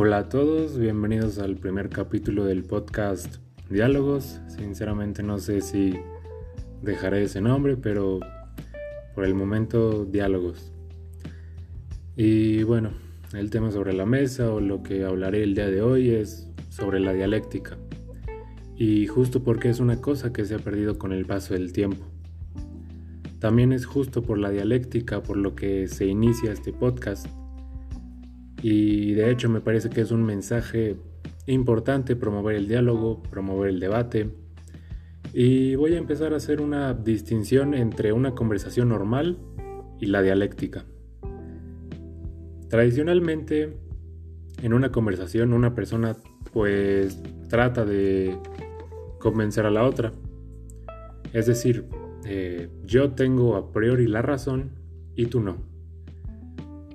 Hola a todos, bienvenidos al primer capítulo del podcast Diálogos. Sinceramente no sé si dejaré ese nombre, pero por el momento Diálogos. Y bueno, el tema sobre la mesa o lo que hablaré el día de hoy es sobre la dialéctica. Y justo porque es una cosa que se ha perdido con el paso del tiempo. También es justo por la dialéctica por lo que se inicia este podcast. Y de hecho me parece que es un mensaje importante promover el diálogo, promover el debate. Y voy a empezar a hacer una distinción entre una conversación normal y la dialéctica. Tradicionalmente, en una conversación una persona pues trata de convencer a la otra. Es decir, eh, yo tengo a priori la razón y tú no.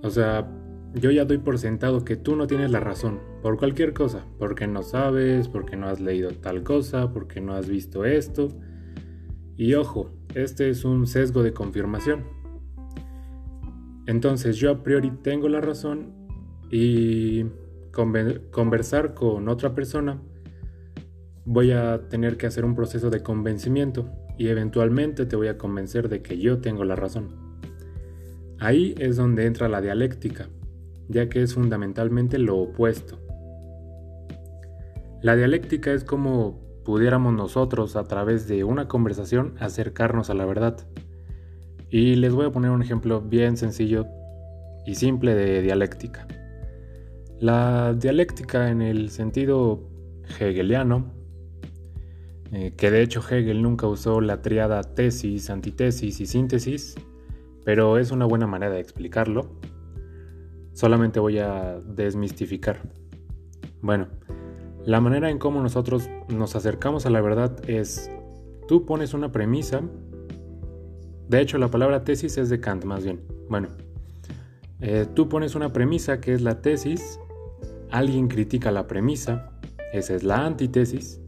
O sea, yo ya doy por sentado que tú no tienes la razón por cualquier cosa, porque no sabes, porque no has leído tal cosa, porque no has visto esto. Y ojo, este es un sesgo de confirmación. Entonces yo a priori tengo la razón y conversar con otra persona voy a tener que hacer un proceso de convencimiento y eventualmente te voy a convencer de que yo tengo la razón. Ahí es donde entra la dialéctica, ya que es fundamentalmente lo opuesto. La dialéctica es como pudiéramos nosotros a través de una conversación acercarnos a la verdad. Y les voy a poner un ejemplo bien sencillo y simple de dialéctica. La dialéctica en el sentido hegeliano, eh, que de hecho Hegel nunca usó la triada tesis, antitesis y síntesis, pero es una buena manera de explicarlo. Solamente voy a desmistificar. Bueno, la manera en cómo nosotros nos acercamos a la verdad es, tú pones una premisa de hecho, la palabra tesis es de Kant más bien. Bueno, eh, tú pones una premisa que es la tesis, alguien critica la premisa, esa es la antítesis,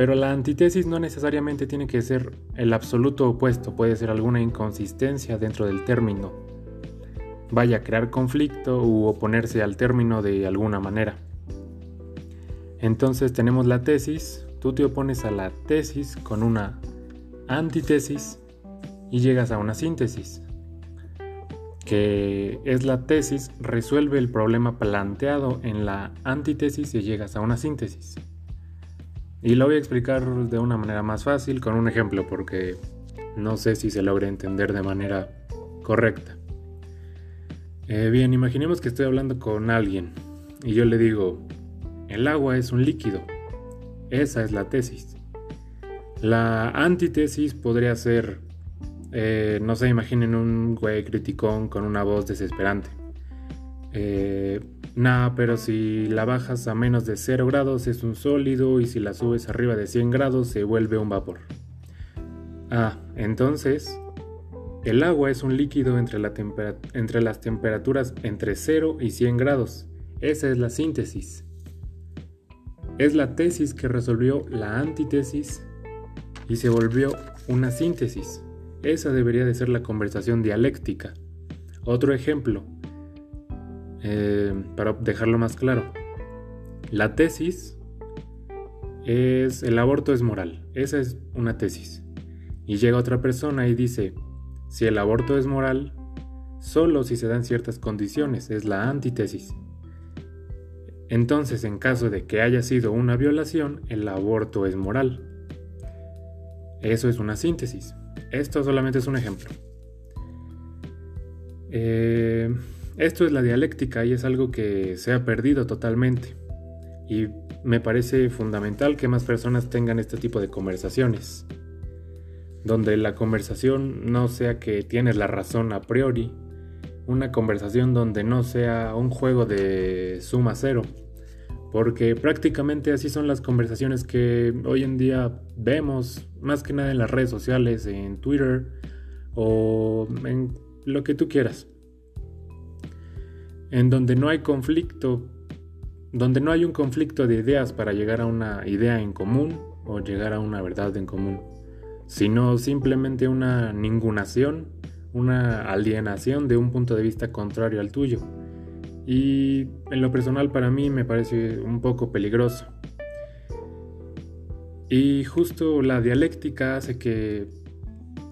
pero la antítesis no necesariamente tiene que ser el absoluto opuesto, puede ser alguna inconsistencia dentro del término. Vaya a crear conflicto u oponerse al término de alguna manera. Entonces tenemos la tesis, tú te opones a la tesis con una antítesis y llegas a una síntesis, que es la tesis resuelve el problema planteado en la antítesis y llegas a una síntesis. Y lo voy a explicar de una manera más fácil con un ejemplo porque no sé si se logra entender de manera correcta. Eh, bien, imaginemos que estoy hablando con alguien y yo le digo, el agua es un líquido. Esa es la tesis. La antítesis podría ser eh, no se imaginen un güey criticón con una voz desesperante. Eh, nada, pero si la bajas a menos de 0 grados es un sólido y si la subes arriba de 100 grados se vuelve un vapor. Ah, entonces, el agua es un líquido entre, entre las temperaturas entre 0 y 100 grados. Esa es la síntesis. Es la tesis que resolvió la antítesis y se volvió una síntesis. Esa debería de ser la conversación dialéctica. Otro ejemplo, eh, para dejarlo más claro. La tesis es el aborto es moral. Esa es una tesis. Y llega otra persona y dice, si el aborto es moral, solo si se dan ciertas condiciones, es la antítesis. Entonces, en caso de que haya sido una violación, el aborto es moral. Eso es una síntesis. Esto solamente es un ejemplo. Eh, esto es la dialéctica y es algo que se ha perdido totalmente. Y me parece fundamental que más personas tengan este tipo de conversaciones. Donde la conversación no sea que tienes la razón a priori. Una conversación donde no sea un juego de suma cero porque prácticamente así son las conversaciones que hoy en día vemos, más que nada en las redes sociales, en Twitter o en lo que tú quieras. En donde no hay conflicto, donde no hay un conflicto de ideas para llegar a una idea en común o llegar a una verdad en común, sino simplemente una ningunación, una alienación de un punto de vista contrario al tuyo. Y en lo personal para mí me parece un poco peligroso. Y justo la dialéctica hace que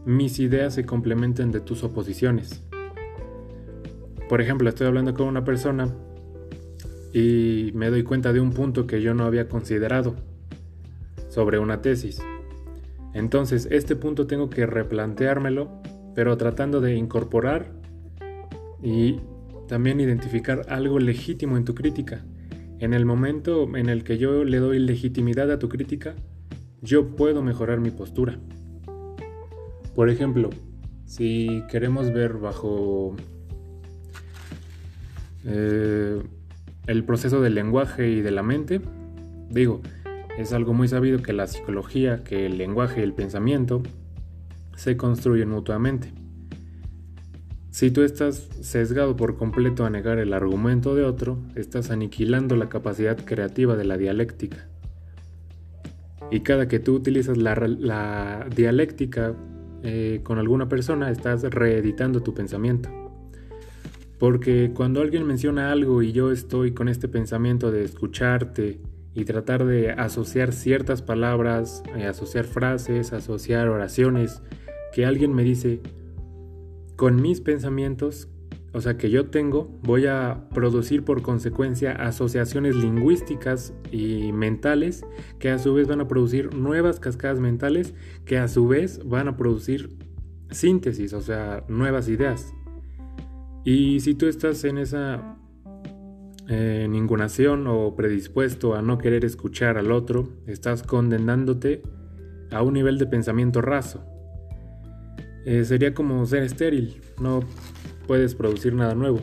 mis ideas se complementen de tus oposiciones. Por ejemplo, estoy hablando con una persona y me doy cuenta de un punto que yo no había considerado sobre una tesis. Entonces, este punto tengo que replanteármelo, pero tratando de incorporar y también identificar algo legítimo en tu crítica. En el momento en el que yo le doy legitimidad a tu crítica, yo puedo mejorar mi postura. Por ejemplo, si queremos ver bajo eh, el proceso del lenguaje y de la mente, digo, es algo muy sabido que la psicología, que el lenguaje y el pensamiento se construyen mutuamente. Si tú estás sesgado por completo a negar el argumento de otro, estás aniquilando la capacidad creativa de la dialéctica. Y cada que tú utilizas la, dialéctica eh, con alguna persona, estás reeditando tu pensamiento. Porque cuando alguien menciona algo y yo estoy con este pensamiento de escucharte y tratar de asociar ciertas palabras, eh, asociar frases, asociar oraciones, que alguien me dice, con mis pensamientos, o sea, que yo tengo, voy a producir por consecuencia asociaciones lingüísticas y mentales que a su vez van a producir nuevas cascadas mentales que a su vez van a producir síntesis, o sea, nuevas ideas. Y si tú estás en esa eh, ningunación o predispuesto a no querer escuchar al otro, estás condenándote a un nivel de pensamiento raso. Eh, sería como ser estéril, no puedes producir nada nuevo.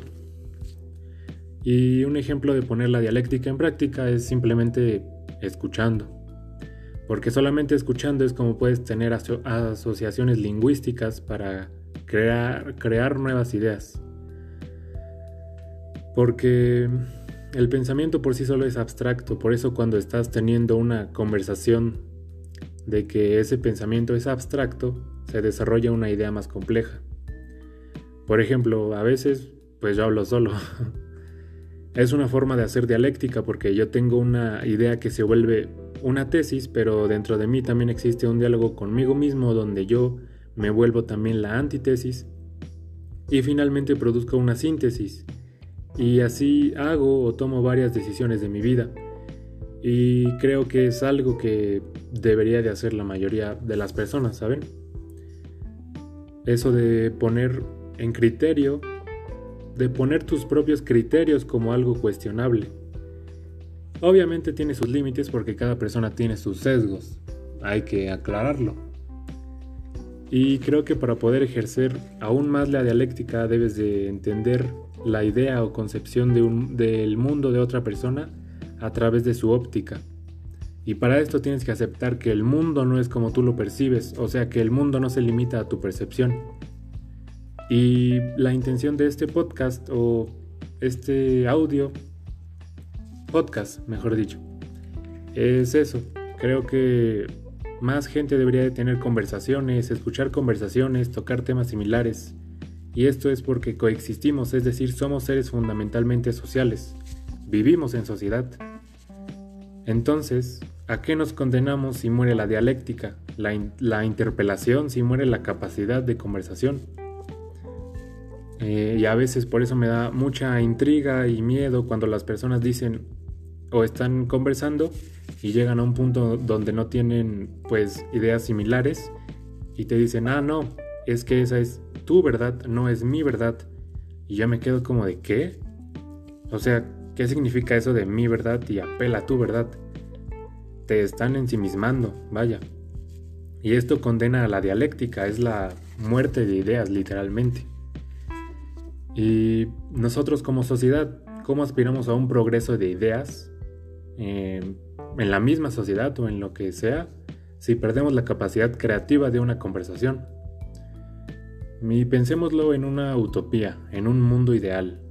Y un ejemplo de poner la dialéctica en práctica es simplemente escuchando. Porque solamente escuchando es como puedes tener asociaciones lingüísticas para crear, crear nuevas ideas. Porque el pensamiento por sí solo es abstracto, por eso cuando estás teniendo una conversación de que ese pensamiento es abstracto, se desarrolla una idea más compleja. Por ejemplo, a veces, pues yo hablo solo. es una forma de hacer dialéctica porque yo tengo una idea que se vuelve una tesis, pero dentro de mí también existe un diálogo conmigo mismo donde yo me vuelvo también la antítesis y finalmente produzco una síntesis y así hago o tomo varias decisiones de mi vida. Y creo que es algo que debería de hacer la mayoría de las personas, ¿saben? Eso de poner en criterio, de poner tus propios criterios como algo cuestionable. Obviamente tiene sus límites porque cada persona tiene sus sesgos, hay que aclararlo. Y creo que para poder ejercer aún más la dialéctica debes de entender la idea o concepción de un, del mundo de otra persona a través de su óptica. Y para esto tienes que aceptar que el mundo no es como tú lo percibes, o sea que el mundo no se limita a tu percepción. Y la intención de este podcast o este audio, podcast mejor dicho, es eso. Creo que más gente debería de tener conversaciones, escuchar conversaciones, tocar temas similares y esto es porque coexistimos, es decir, somos seres fundamentalmente sociales. Vivimos en sociedad. Entonces, ¿a qué nos condenamos si muere la dialéctica, la, interpelación, si muere la capacidad de conversación? Eh, y a veces por eso me da mucha intriga y miedo cuando las personas dicen o están conversando y llegan a un punto donde no tienen pues ideas similares y te dicen, ah, no, es que esa es tu verdad, no es mi verdad. Y ya me quedo como de qué? O sea, ¿qué significa eso de mi verdad y apela a tu verdad? Te están ensimismando, vaya. Y esto condena a la dialéctica, es la muerte de ideas literalmente. Y nosotros como sociedad, ¿cómo aspiramos a un progreso de ideas eh, en la misma sociedad o en lo que sea si perdemos la capacidad creativa de una conversación? Y pensémoslo en una utopía, en un mundo ideal.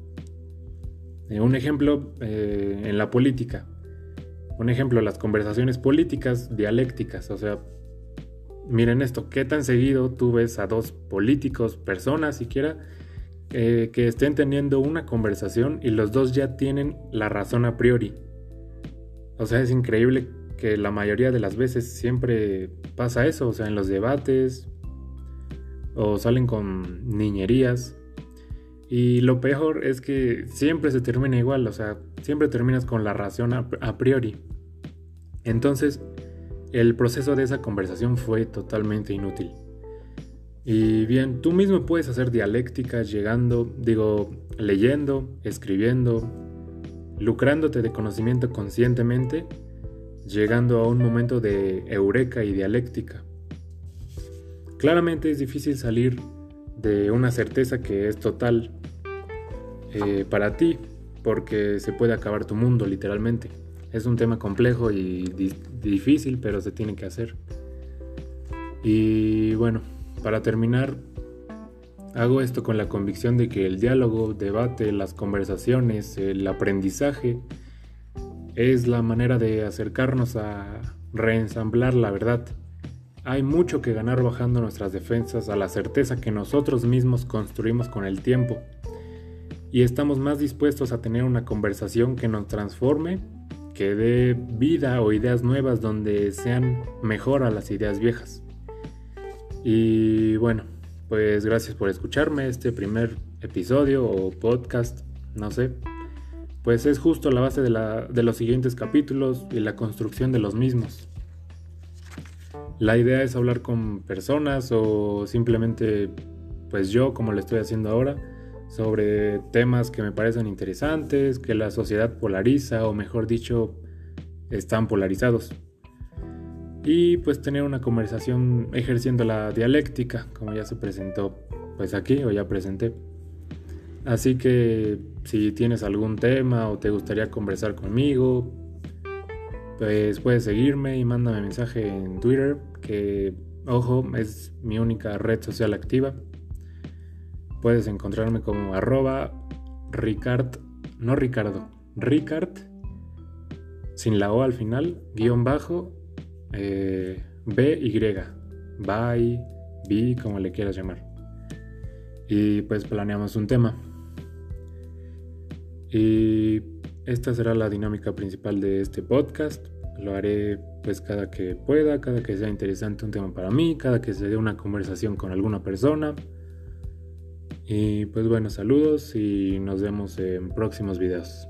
Eh, un ejemplo eh, en la política. Un ejemplo, las conversaciones políticas dialécticas. O sea, miren esto, ¿qué tan seguido tú ves a dos políticos, personas siquiera, eh, que estén teniendo una conversación y los dos ya tienen la razón a priori? O sea, es increíble que la mayoría de las veces siempre pasa eso, o sea, en los debates o salen con niñerías. Y lo peor es que siempre se termina igual, o sea, siempre terminas con la razón a, priori. Entonces, el proceso de esa conversación fue totalmente inútil. Y bien, tú mismo puedes hacer dialécticas llegando, digo, leyendo, escribiendo, lucrándote de conocimiento conscientemente, llegando a un momento de eureka y dialéctica. Claramente es difícil salir de una certeza que es total eh, para ti, porque se puede acabar tu mundo literalmente. Es un tema complejo y difícil, pero se tiene que hacer. Y bueno, para terminar, Hago esto con la convicción de que el diálogo, debate, las conversaciones, el aprendizaje es la manera de acercarnos a reensamblar la verdad. Hay mucho que ganar bajando nuestras defensas a la certeza que nosotros mismos construimos con el tiempo y estamos más dispuestos a tener una conversación que nos transforme, que dé vida o ideas nuevas donde sean mejor a las ideas viejas. Y bueno, pues gracias por escucharme este primer episodio o podcast, no sé. Pues es justo la base de, la, de los siguientes capítulos y la construcción de los mismos. La idea es hablar con personas o simplemente, pues yo, como lo estoy haciendo ahora, sobre temas que me parecen interesantes, que la sociedad polariza o mejor dicho, están polarizados y pues tener una conversación ejerciendo la dialéctica, como ya se presentó pues aquí o ya presenté. Así que si tienes algún tema o te gustaría conversar conmigo, pues puedes seguirme y mándame mensaje en Twitter, que ojo, es mi única red social activa. Puedes encontrarme como arroba Ricard, no Ricardo, Ricard, sin la O al final, guion bajo, eh, BY, bye, B, como le quieras llamar. Y pues planeamos un tema. Y esta será la dinámica principal de este podcast. Lo haré pues cada que pueda, cada que sea interesante un tema para mí, cada que se dé una conversación con alguna persona. Y pues bueno, saludos y nos vemos en próximos videos.